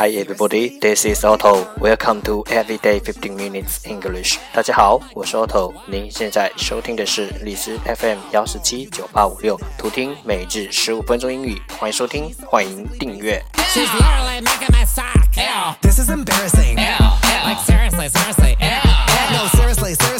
Hi everybody, this is Otto. Welcome to Everyday 15 Minutes English. 大家好，我是 Otto。您现在收听的是荔枝 FM 幺四七九八五六，图听每日十五分钟英语。欢迎收听，欢迎订阅。 She's literally making my sock. Ew. This is embarrassing. Ew. Ew. Like seriously, seriously. Ew. No, seriously, seriously.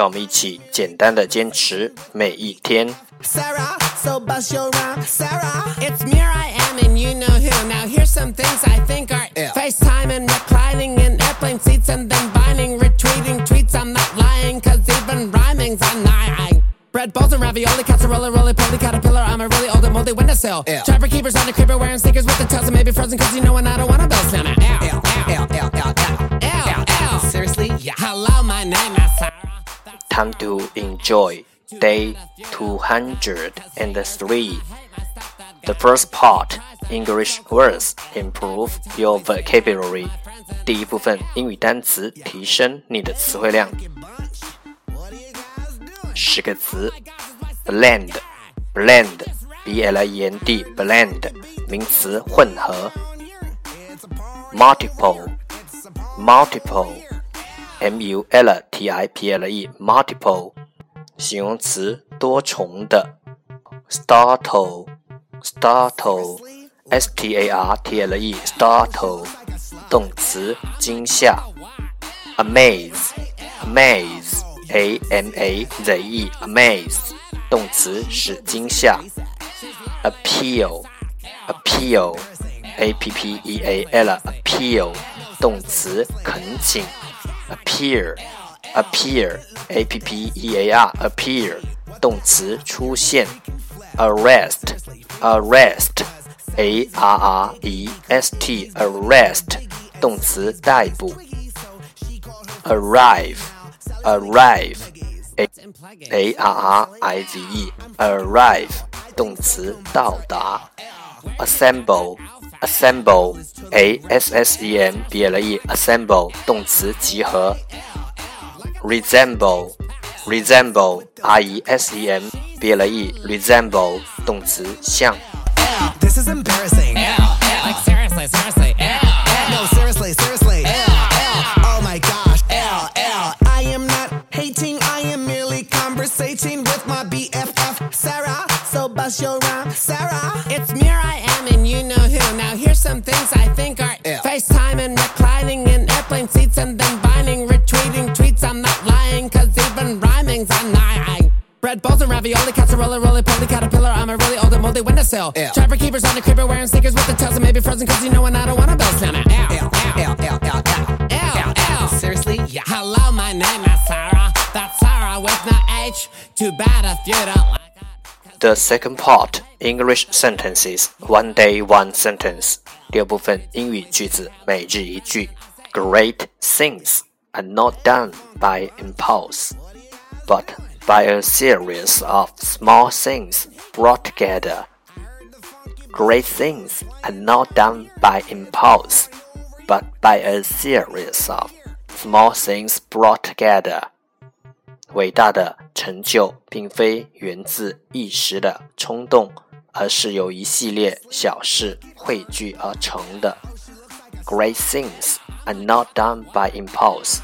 让我们一起简单的坚持每一天。Sara, so bust your rhyme. Sara, it's me, I am, and you know who. Now here's some things I think are yeah. FaceTime and reclining in airplane seats and then binding, retweeting tweets. I'm not lying, cause even rhyming's annoying. Bread balls and ravioli, casserole, roly poly, caterpillar. I'm a really old and moldy windowsill. Yeah. Trapper keepers on the creeper wearing sneakers with the tails and maybe frozen cause you know and I don't wanna bell. Seriously? Yeah. Hello, my name Time to enjoy day 203. The first part English words improve your vocabulary. 第一部分英语单词提升你的词汇量。十个词：blend blend b l e n d blend 名词混合；multiple multiple m u l t i p l e multiple 形容词多重的；startle startle s t a r t l e startle 动词惊吓；amaze amaze a m a z e amaze 动词使惊吓；appeal appeal a p p e a l appeal 动词恳请 ；appear appear a p p e a r appear 动词出现；arrest arrest a r r e s t arrest 动词逮捕；arrive arrive a a r r i v e arrive 动词到达；assemble assemble a s s e m b l e assemble 动词集合；resemble resemble r e s e m b l e resemble 动词像。This is embarrassing. L. Trapper keepers on the creeper wearing sneakers with the toes and maybe frozen cause you know and I don't wanna bell. L. L. L. L. L. L. L. L. Seriously? Yeah. Hello, my name is Sara. That's Sara with no H. Too bad if you don't like. The second part English sentences one day one sentence 第二部分英语句子每日一句 Great things are not done by impulse, but by a series of small things brought together Great things are not done by impulse, but by a series of small things brought together. 伟大的成就并非源自一时的冲动，而是由一系列小事汇聚而成的。Great things are not done by impulse,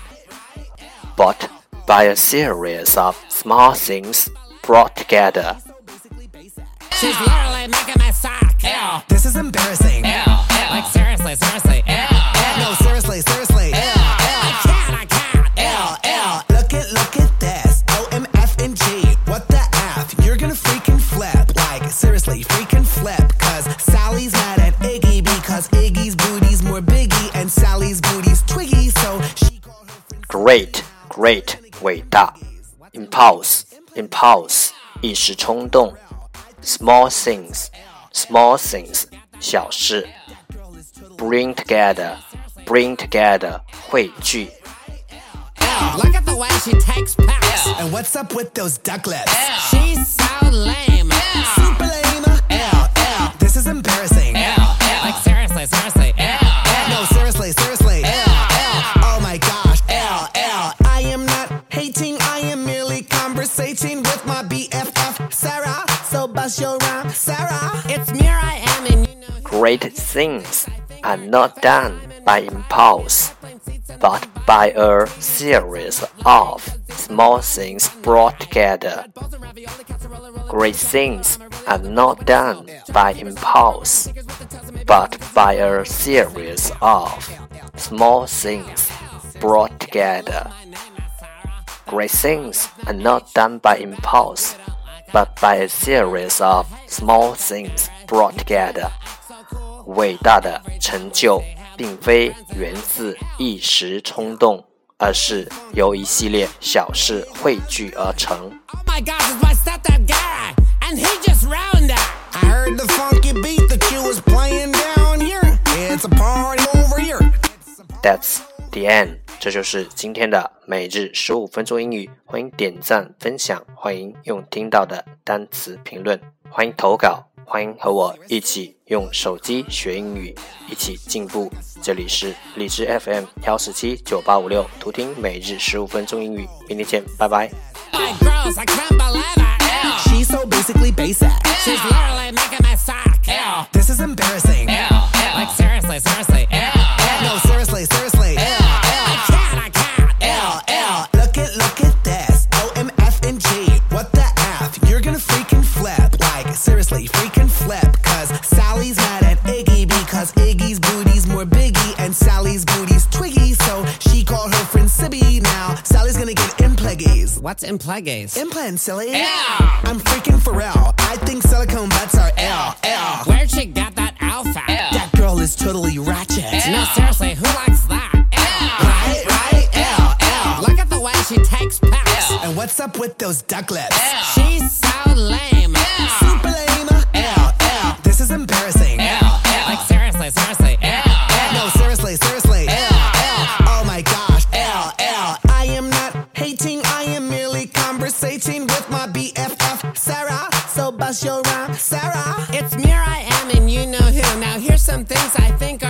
but by a series of small things brought together. Is embarrassing. Ew, ew. Like seriously, seriously. Ew, ew. No, seriously, seriously. Ew, ew. I can't, I can't. Ew, ew. Look at, look at this. O M F. What the f? You're gonna freaking flip. Like seriously, freaking flip. Cause Sally's mad at Iggy because Iggy's booty's more biggie and Sally's booty's twiggy. So she called her friend. Great, great, Impulse, impulse, 一时冲动。Small things small things 小事，bring together bring together 汇聚。Look at the way she takes packs. And what's up with those duck? She's so lame. Super lame. This is embarrassing. Like seriously, seriously. No, seriously, seriously. Oh my gosh. L, L. I am not hating. I am merely conversating with my BFF Sara. So bust your rhyme. Great things are not done by impulse, but by a series of small things brought together. Great things are not done by impulse, but by a series of small things brought together. Great things are not done by impulse, but by a series of small things brought together. 伟大的成就并非源自一时冲动，而是由一系列小事汇聚而成。Oh my gosh, it's my stepdad guy, and he just ruined it. I heard the funky beat that you was playing down here. It's a party over here. That's the end。这就是今天的每日十五分钟英语。欢迎点赞分享，欢迎用听到的单词评论，欢迎投稿，欢迎和我一起用手机学英语，一起进步。这里是荔枝 FM 幺四七九八五六，图听每日十五分钟英语。明天见，拜拜。What's in Plagueis? Implants, silly. Yeah. I'm freaking Pharrell. I think silicone butts are L, L. Where'd she get that outfit? That girl is totally ratchet. No, seriously, who likes that? Right, right, L, L. Look at the way she takes pics. And what's up with those duck lips? She's It's me, I am, and you know who. Now here's some things I think